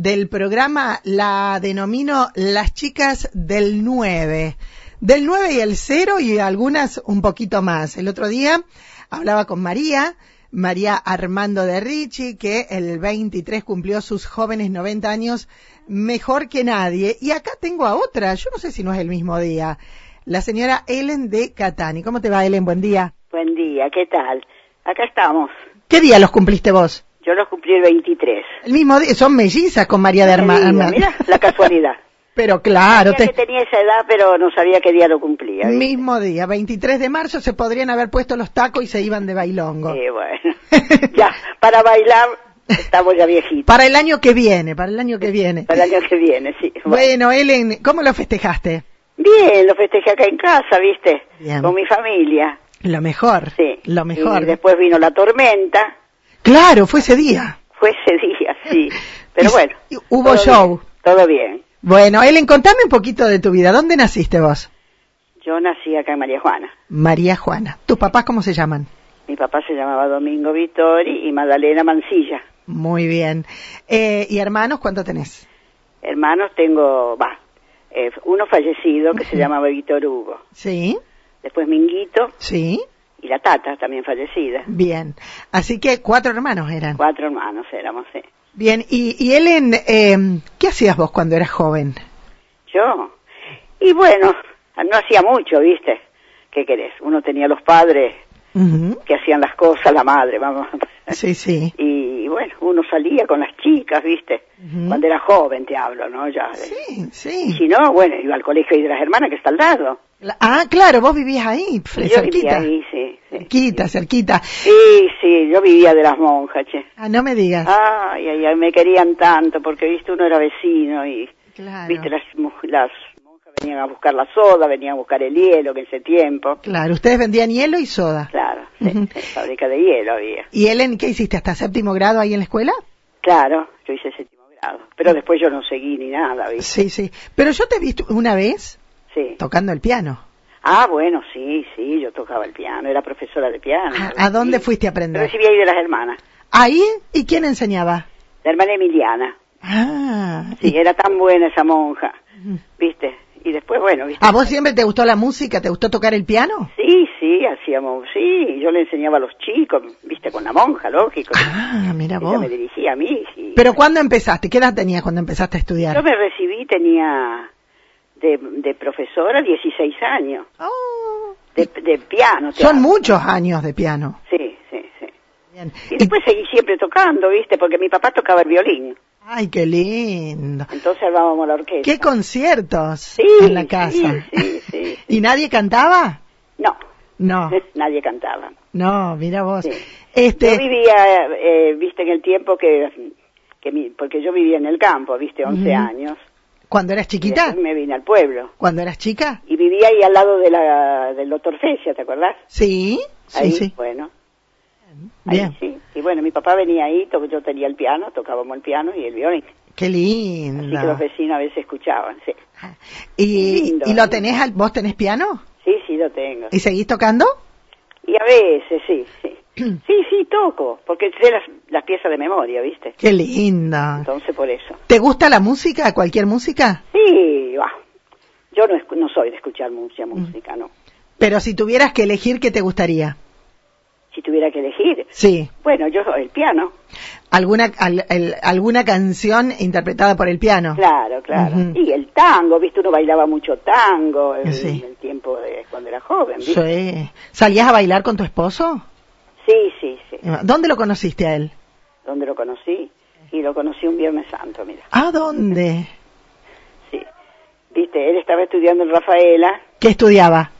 del programa la denomino Las chicas del 9. Del 9 y el 0 y algunas un poquito más. El otro día hablaba con María, María Armando de Ricci, que el 23 cumplió sus jóvenes 90 años mejor que nadie. Y acá tengo a otra, yo no sé si no es el mismo día, la señora Ellen de Catani. ¿Cómo te va, Ellen? Buen día. Buen día, ¿qué tal? Acá estamos. ¿Qué día los cumpliste vos? Yo los cumplí el 23. El mismo día, son mellizas con María de Armando. Mira, la casualidad. Pero claro, Sabía que tenía esa edad, pero no sabía qué día lo cumplía. ¿viste? mismo día, 23 de marzo, se podrían haber puesto los tacos y se iban de bailongo. Sí, bueno. ya, para bailar estamos ya viejitos. Para el año que viene, para el año que viene. Para el año que viene, sí. Bueno, Ellen, ¿cómo lo festejaste? Bien, lo festejé acá en casa, ¿viste? Bien. Con mi familia. Lo mejor, Sí. lo mejor. Y después vino la tormenta. Claro, fue ese día. Fue ese día, sí. Pero bueno. hubo todo show. bien, todo bien. Bueno, Ellen, contame un poquito de tu vida. ¿Dónde naciste vos? Yo nací acá en María Juana. María Juana. ¿Tus papás cómo se llaman? Mi papá se llamaba Domingo Vittori y Magdalena Mancilla. Muy bien. Eh, ¿Y hermanos cuánto tenés? Hermanos tengo, va, eh, uno fallecido que se llamaba Víctor Hugo. Sí, Después Minguito sí, la Tata, también fallecida. bien. Así que cuatro hermanos eran. Cuatro hermanos éramos, sí. Bien, y, y Ellen, eh, ¿qué hacías vos cuando eras joven? Yo. Y bueno, no hacía mucho, ¿viste? ¿Qué querés? Uno tenía los padres Ujú. que hacían las cosas, la madre, vamos. Sí, sí. Y bueno, uno salía con las chicas, ¿viste? Ujú. Cuando era joven, te hablo, ¿no? Ya. Sí, Y sí. si no, bueno, iba al colegio de las hermanas que está al lado. La- Ah, claro, vos vivías ahí, Y yo vivía ahí, sí. Cerquita, cerquita. Sí, sí, yo vivía de las monjas, che. Ah, no me digas. Ay, ay, ay, me querían tanto porque, viste, uno era vecino y, claro. viste, las, las monjas venían a buscar la soda, venían a buscar el hielo que en ese tiempo. Claro, ustedes vendían hielo y soda. Claro, sí, fábrica de hielo había. ¿Y Ellen, qué hiciste? ¿Hasta séptimo grado ahí en la escuela? Claro, yo hice séptimo grado. Pero después yo no seguí ni nada, ¿viste? Sí, sí. Pero yo te he visto una vez Sí. tocando el piano. Ah, bueno, sí, sí, yo tocaba el piano, era profesora de piano. ¿A, a dónde fuiste a aprender? Recibí ahí de las hermanas. ¿Ahí? ¿Y quién enseñaba? La hermana Emiliana. Ah. Sí, y- era tan buena esa monja. ¿viste? Y después, bueno, ¿viste? ¿A vos siempre te gustó la música? ¿Te gustó tocar el piano? Sí, sí, hacíamos, sí, yo le enseñaba a los chicos, viste, con la monja, lógico. Ah, mira Ella vos. me dirigía a mí. ¿Pero cuándo empezaste? ¿Qué edad tenías cuando empezaste a estudiar? Yo me recibí, tenía de, de profesora 16 años, Oh, de, de piano. son hablo. muchos años de piano. Sí, sí, sí. Bien. Y después seguí siempre tocando, viste, porque mi papá tocaba el violín, Ay, qué lindo. entonces armábamos la orquesta. ¿Qué conciertos Sí, en la casa? Sí, sí, sí. ¿Y nadie cantaba? No, No, nadie cantaba. no, mira vos. Este, Yo vivía, eh, viste, en el tiempo que, que mi- porque yo vivía en el campo, viste, 11 Ujú. años. ¿Cuando eras chiquita? después me vine al pueblo. ¿Cuando eras chica? Y vivía ahí al lado de la, del doctor Fecia, ¿te acordás? Sí, sí, Ahí, sí. bueno. ahí Bien, sí. Y bueno, mi papá venía ahí, yo tenía el piano, tocábamos el piano y el violín. qué Así que lindo. los vecinos a veces escuchaban, sí. ¿Y, lindo. y lo tenés, al- vos tenés piano? Sí, sí, lo tengo. ¿Y seguís tocando? Y a veces, sí, sí. Sí, sí, toco, porque sé las, las piezas de memoria, ¿viste? Qué lindo. Entonces por eso. ¿Te gusta la música, cualquier música? Sí, va. Yo no, no soy de escuchar mucha música, no. Pero si tuvieras que elegir, ¿qué te gustaría? Si tuviera que elegir, Sí. bueno, yo el piano, ¿Alguna, al- el- alguna canción interpretada por el piano? claro, claro. Y el tango, ¿viste? Uno bailaba mucho tango en, Sí. en el tiempo de cuando era joven, ¿viste? Sí. ¿Salías a bailar con tu esposo? Sí, sí, sí. ¿Dónde lo conociste a él? Donde lo conocí, y lo conocí un Viernes Santo, mira. ¿A dónde? Sí. Viste, él estaba estudiando en Rafaela, ¿Qué estudiaba?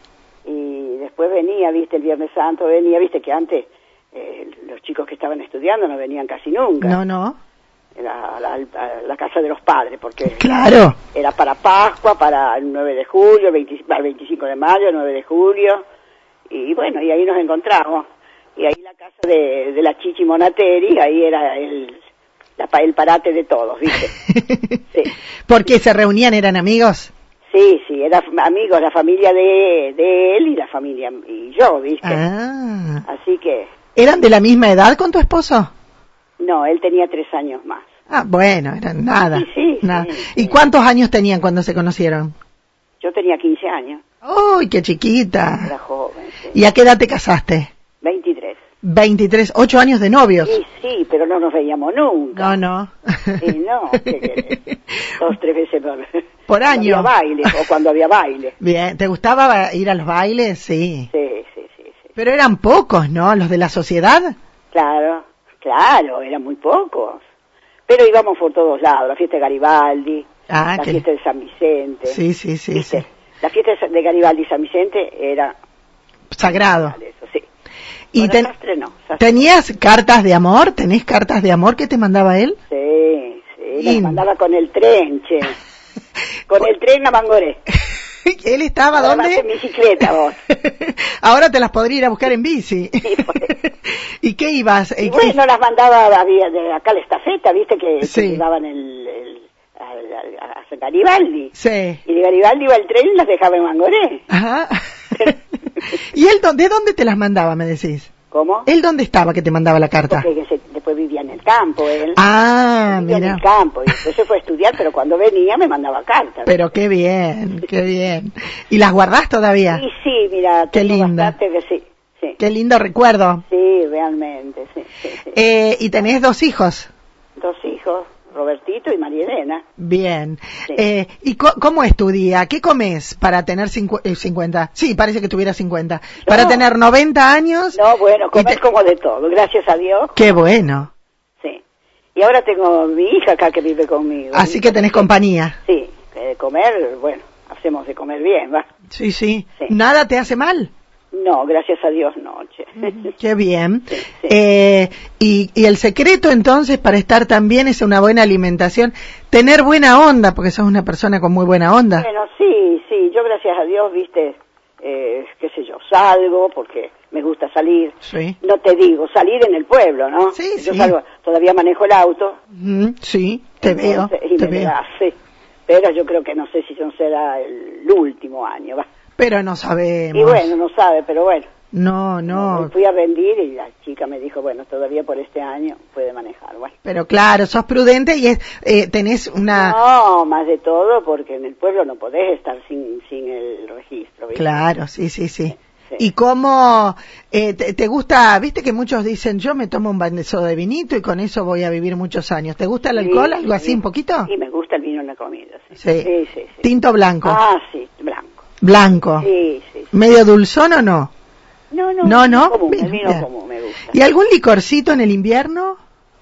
y después venía, viste, el Viernes Santo venía, viste que antes eh, los chicos que estaban estudiando no venían casi nunca No, no. Era a la, a la casa de los padres, porque Claro. era para Pascua, para el 9 de julio, el 20 el 25 de mayo, el 9 de julio, y bueno, y ahí nos encontramos. Y ahí la casa de, de la Chichi Monateri, ahí era el, la el parate de todos, ¿viste? Sí. ¿Por qué se reunían? ¿Eran amigos? Sí, sí, era f- amigos, la familia de, de él y la familia, y yo, ¿viste? Ah. Así que, ¿Eran de la misma edad con tu esposo? no, él tenía tres años más. Ah, bueno, eran nada. Sí, sí, nada. sí, ¿Y cuántos años tenían cuando se conocieron? Yo tenía 15 años, ¡Uy, qué chiquita! era joven. ¿Y a qué edad te casaste? 23. 23, 8 años de novios. Sí, sí, pero no nos veíamos nunca. No, no. Sí, no, dos, tres veces por, Por año. Cuando había baile, o cuando había baile. Bien, ¿te gustaba ir a los bailes? Sí. Sí, sí, sí, sí. Pero eran pocos, ¿no? Los de la sociedad. Claro, claro, eran muy pocos. Pero íbamos por todos lados, la fiesta de Garibaldi, Ah, la que- fiesta de San Vicente. Sí, sí, sí, ¿viste? sí. La fiesta de Garibaldi y San Vicente era Sagrado. ¿Y ten- sastre no, sastre. tenías cartas de amor? ¿Tenés cartas de amor que te mandaba él? Sí, sí, las mandaba con el tren, che. Con el tren a Mangoré. ¿Él estaba Ahora dónde? en bicicleta vos. Ahora te las podría ir a buscar en bici. Sí, pues. ¿Y qué ibas? Y bueno, las mandaba había de acá la estafeta, viste que, que Sí. llevaban el, el- a, a- a Garibaldi. Sí. Y de Garibaldi iba el tren y las dejaba en Mangoré. Ajá. ¿Y él de dónde te las mandaba, me decís? ¿Cómo? ¿Él dónde estaba que te mandaba la carta? Porque se- después vivía en el campo él. Ah, vivía en mira. el campo y después se fue a estudiar, pero cuando venía me mandaba cartas. Pero qué bien, qué bien. ¿Y las guardás todavía? Y sí, mira, Qué que sí, sí. Qué lindo recuerdo. Sí, realmente, sí, sí, sí. Eh, ¿Y tenés dos hijos? Dos hijos, Robertito y María Elena. Bien. Sí. Eh, ¿Y cómo es tu día? ¿Qué comes para tener cincu- eh, 50? Sí, parece que tuviera 50. Para tener 90 años. No, bueno, comer te- como de todo, gracias a Dios. Qué bueno. Sí. Y ahora tengo mi hija acá que vive conmigo. Así que tenés compañía. Sí, de comer, bueno, hacemos de comer bien, ¿va? Sí, sí. Sí. ¿Nada te hace mal? No, gracias a Dios no, che. Qué bien. Sí, sí. Eh, y, y el secreto entonces para estar tan bien es una buena alimentación, tener buena onda, porque sos una persona con muy buena onda. Bueno, sí, sí, yo gracias a Dios, viste, eh, qué sé yo, salgo porque me gusta salir. Sí. No te digo, salir en el pueblo, ¿no? Sí, yo sí. salgo, todavía manejo el auto. Sí, te entonces, veo, Y te me veo. sí. Pero yo creo que no sé si no será el último año, va. Pero no sabemos. Y bueno, no sabe, pero bueno. No, Me no. fui a rendir y la chica me dijo, bueno, todavía por este año puede manejar. Bueno. Pero claro, sos prudente y es, eh, tenés una... No, más de todo porque en el pueblo no podés estar sin, sin el registro. ¿viste? Claro, sí, sí, sí. Sí. ¿Y cómo eh, te, te gusta? Viste que muchos dicen, yo me tomo un vaso de vinito y con eso voy a vivir muchos años. ¿Te gusta el Sí, alcohol, algo así, sí. un poquito? Y me gusta el vino en la comida. Sí, Sí. sí, sí. sí. Tinto blanco. Ah, sí, blanco. Blanco. Sí, sí. sí. ¿Medio dulzón o no? No, no, No, no. vino común, el vino común me gusta. ¿Y algún licorcito en el invierno?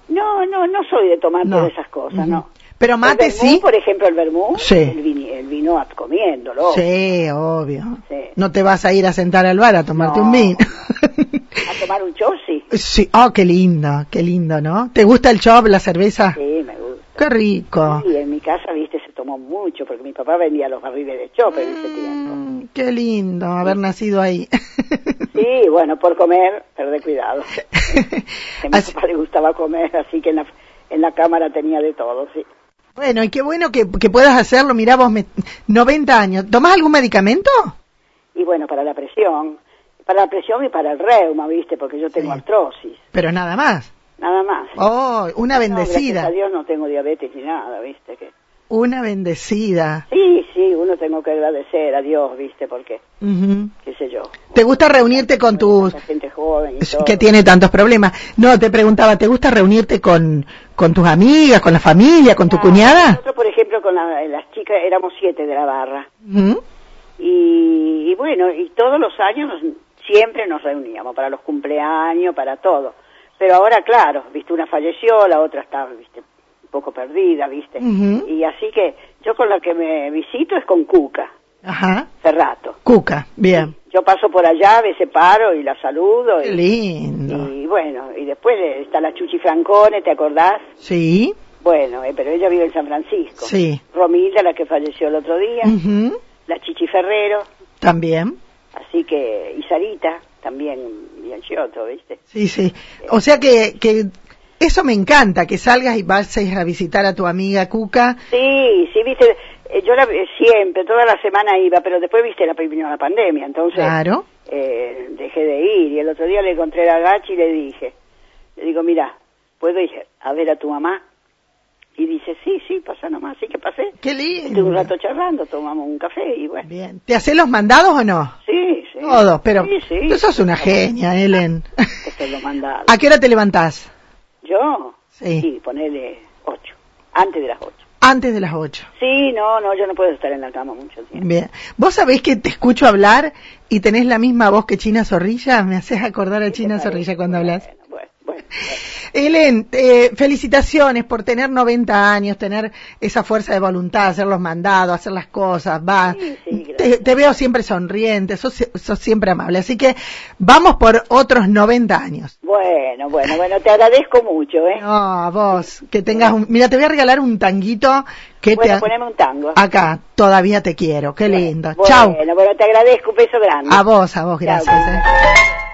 No, no, no soy de tomar No. todas esas cosas, no. Pero mate el vermú, sí. por ejemplo, el vermú, Sí. el, vini- el vino comiéndolo. Sí, obvio. Sí. No te vas a ir a sentar al bar a tomarte No. un vino. A tomar un chop, sí. sí, oh, qué lindo, qué lindo, ¿no? ¿Te gusta el chop, la cerveza? Sí. Qué rico. Y en mi casa, viste, se tomó mucho, porque mi papá vendía los barriles de chope en ese tiempo. Mm, qué lindo haber nacido ahí. Sí, bueno, por comer, pero de cuidado. A mi Así- papá le gustaba comer, así que en la, en la cámara tenía de todo, sí. bueno, y qué bueno que, que puedas hacerlo. Mirá vos, me- 90 años. ¿Tomás algún medicamento? Y bueno, para la presión, para la presión y para el reuma, viste, porque yo tengo Sí. artrosis, Pero nada más. Nada más. Oh, una bendecida. gracias a Dios no tengo diabetes ni nada, viste, que... Una bendecida. Sí, sí, uno tengo que agradecer a Dios, viste, porque, Ujú. qué sé yo. ¿Te gusta reunirte con tus... Gente joven y todo. que tiene tantos problemas? No, te preguntaba, ¿te gusta reunirte con, con tus amigas, con la familia, con tu Ah, cuñada? Nosotros, por ejemplo, con la- las chicas éramos siete de la barra. Ujú. Y, y bueno, y todos los años siempre nos reuníamos para los cumpleaños, para todo. Pero ahora, claro, viste, una falleció, la otra está, viste, un poco perdida, viste. Y así que yo con la que me visito es con Cuca, Ajá. Ferrato. Cuca, bien. Yo paso por allá, a veces paro y la saludo. Y, lindo. y bueno, y después está la Chuchi Francone, ¿te acordás? Sí. Bueno, eh, pero ella vive en San Francisco. Sí. Romilda, la que falleció el otro día. Ujú. La Chichi Ferrero. También. Así que, y Sarita, también bien Giotto, ¿viste? Sí, sí. O sea que, que eso me encanta, que salgas y vayas a visitar a tu amiga Cuca. Sí, sí, viste, eh, yo la, eh, siempre, toda la semana iba, pero después, viste, la pandemia, entonces Claro. eh, dejé de ir. Y el otro día le encontré a Gachi y le dije, le digo, mira, ¿puedo ir a ver a tu mamá? Y dice, sí, sí, pasa nomás. Así que pasé. Qué Estuve un lindo. rato charlando, tomamos un café y bueno. Bien. ¿Te haces los mandados o no? Sí, sí. Todos, pero Sí, sí. tú sos una genia, Helen. Que se lo mandaba. ¿A qué hora te levantás? ¿Yo? Sí. Sí, ponele ocho. Antes de las ocho. Antes de las ocho. Sí, no, no, yo no puedo estar en la cama mucho tiempo. Bien. ¿Vos sabés que te escucho hablar y tenés la misma voz que China Zorrilla? Me haces acordar a China Zorrilla cuando hablas. Bueno, bueno, bueno. bueno. Helen, eh, felicitaciones por tener 90 años, tener esa fuerza de voluntad, hacer los mandados, hacer las cosas, va. Sí, sí, te, te veo siempre sonriente, sos, sos siempre amable. Así que vamos por otros 90 años. Bueno, bueno, bueno, te agradezco mucho, ¿eh? No, a vos, que tengas un... Mira, te voy a regalar un tanguito que bueno, te... poneme un tango. Acá, todavía te quiero, qué lindo. Bueno, Chau. Bueno, bueno, te agradezco, un beso grande. A vos, a vos, gracias. Chau. eh.